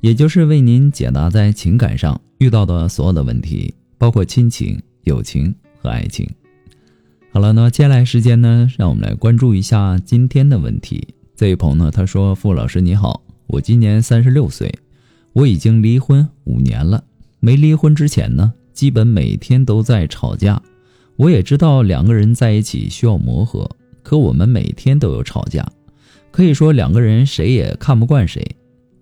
也就是为您解答在情感上遇到的所有的问题，包括亲情、友情和爱情。好了，那接下来时间呢，让我们来关注一下今天的问题。这位朋友呢，他说：“傅老师你好，我今年三十六岁，我已经离婚五年了。没离婚之前呢，基本每天都在吵架。我也知道两个人在一起需要磨合，可我们每天都有吵架，可以说两个人谁也看不惯谁。”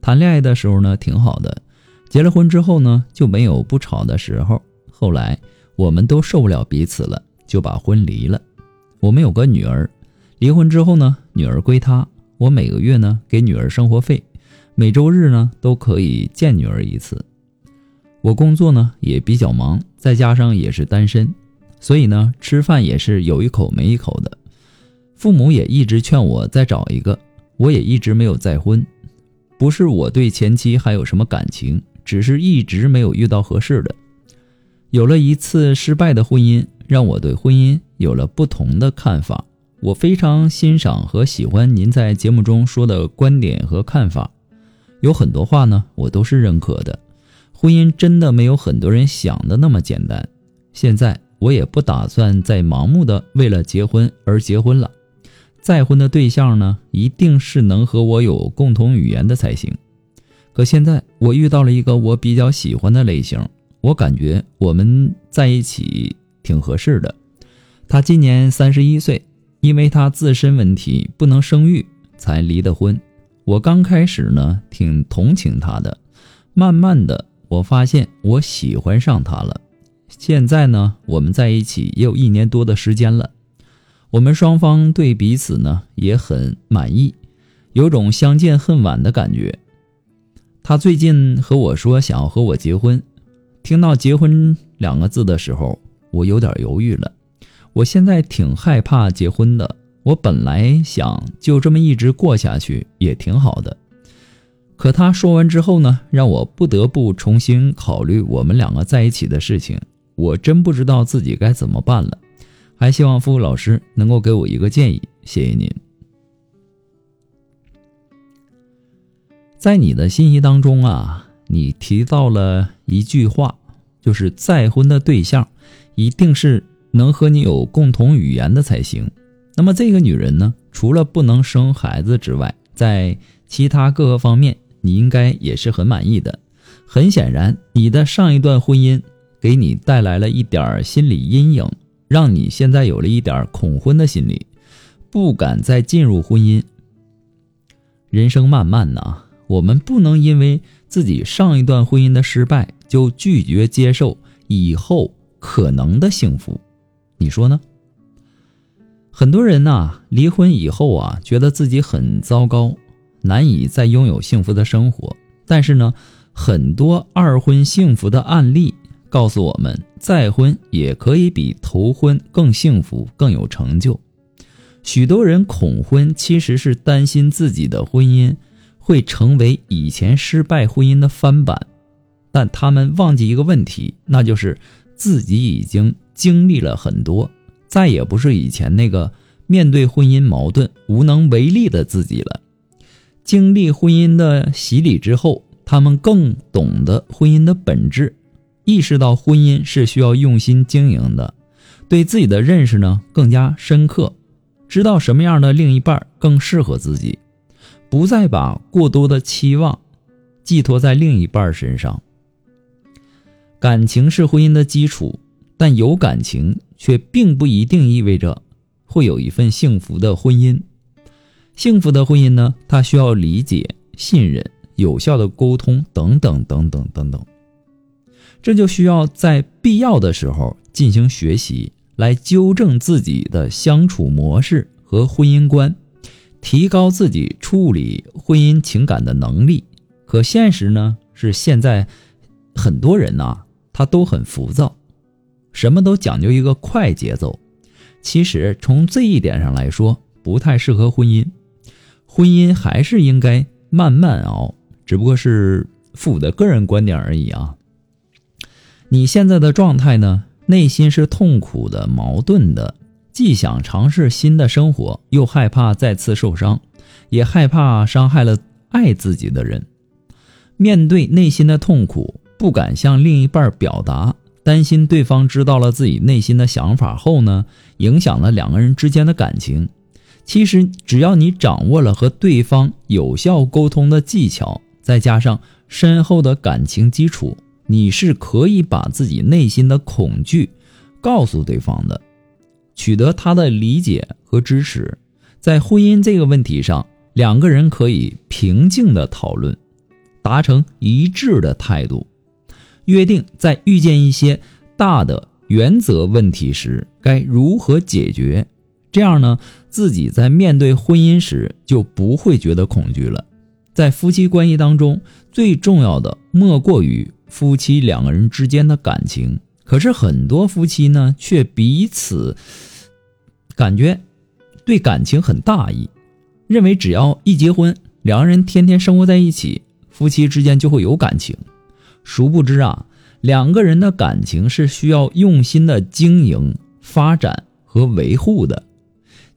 谈恋爱的时候呢，挺好的，结了婚之后呢，就没有不吵的时候。后来我们都受不了彼此了，就把婚离了。我们有个女儿，离婚之后呢，女儿归他，我每个月呢给女儿生活费，每周日呢都可以见女儿一次。我工作呢也比较忙，再加上也是单身，所以呢吃饭也是有一口没一口的。父母也一直劝我再找一个，我也一直没有再婚。不是我对前妻还有什么感情，只是一直没有遇到合适的。有了一次失败的婚姻，让我对婚姻有了不同的看法。我非常欣赏和喜欢您在节目中说的观点和看法，有很多话呢，我都是认可的。婚姻真的没有很多人想的那么简单。现在我也不打算再盲目的为了结婚而结婚了。再婚的对象呢，一定是能和我有共同语言的才行。可现在我遇到了一个我比较喜欢的类型，我感觉我们在一起挺合适的。他今年三十一岁，因为他自身问题不能生育才离的婚。我刚开始呢挺同情他的，慢慢的我发现我喜欢上他了。现在呢我们在一起也有一年多的时间了。我们双方对彼此呢也很满意，有种相见恨晚的感觉。他最近和我说想要和我结婚，听到“结婚”两个字的时候，我有点犹豫了。我现在挺害怕结婚的。我本来想就这么一直过下去也挺好的，可他说完之后呢，让我不得不重新考虑我们两个在一起的事情。我真不知道自己该怎么办了。还希望付老师能够给我一个建议，谢谢您。在你的信息当中啊，你提到了一句话，就是再婚的对象一定是能和你有共同语言的才行。那么这个女人呢，除了不能生孩子之外，在其他各个方面，你应该也是很满意的。很显然，你的上一段婚姻给你带来了一点心理阴影。让你现在有了一点恐婚的心理，不敢再进入婚姻。人生漫漫呐，我们不能因为自己上一段婚姻的失败就拒绝接受以后可能的幸福，你说呢？很多人呐，离婚以后啊，觉得自己很糟糕，难以再拥有幸福的生活。但是呢，很多二婚幸福的案例。告诉我们，再婚也可以比头婚更幸福、更有成就。许多人恐婚，其实是担心自己的婚姻会成为以前失败婚姻的翻版，但他们忘记一个问题，那就是自己已经经历了很多，再也不是以前那个面对婚姻矛盾无能为力的自己了。经历婚姻的洗礼之后，他们更懂得婚姻的本质。意识到婚姻是需要用心经营的，对自己的认识呢更加深刻，知道什么样的另一半更适合自己，不再把过多的期望寄托在另一半身上。感情是婚姻的基础，但有感情却并不一定意味着会有一份幸福的婚姻。幸福的婚姻呢，它需要理解、信任、有效的沟通等等等等等等。这就需要在必要的时候进行学习，来纠正自己的相处模式和婚姻观，提高自己处理婚姻情感的能力。可现实呢是现在很多人呐，他都很浮躁，什么都讲究一个快节奏。其实从这一点上来说，不太适合婚姻。婚姻还是应该慢慢熬，只不过是父母的个人观点而已啊。你现在的状态呢，内心是痛苦的、矛盾的，既想尝试新的生活，又害怕再次受伤，也害怕伤害了爱自己的人。面对内心的痛苦，不敢向另一半表达，担心对方知道了自己内心的想法后呢，影响了两个人之间的感情。其实，只要你掌握了和对方有效沟通的技巧，再加上深厚的感情基础，你是可以把自己内心的恐惧告诉对方的，取得他的理解和支持。在婚姻这个问题上，两个人可以平静的讨论。达成一致的态度，约定在遇见一些大的原则问题时该如何解决。这样呢，自己在面对婚姻时就不会觉得恐惧了。在夫妻关系当中，最重要的莫过于夫妻两个人之间的感情。可是很多夫妻呢，却彼此感觉对感情很大意，认为只要一结婚，两个人天天生活在一起。夫妻之间就会有感情，殊不知啊，两个人的感情是需要用心的经营、发展和维护的。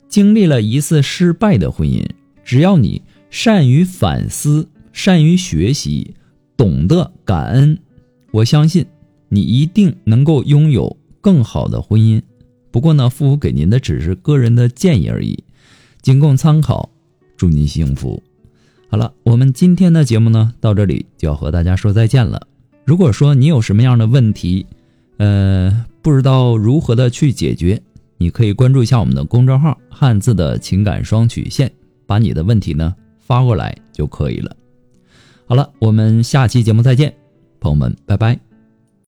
经历了一次失败的婚姻，只要你善于反思、善于学习、懂得感恩，我相信你一定能够拥有更好的婚姻。不过呢，父母给您的只是个人的建议而已，仅供参考。祝您幸福。好了，我们今天的节目呢，到这里就要和大家说再见了。如果说你有什么样的问题，呃，不知道如何的去解决，你可以关注一下我们的公众号“汉字的情感双曲线”，把你的问题呢发过来就可以了。好了，我们下期节目再见，朋友们，拜拜。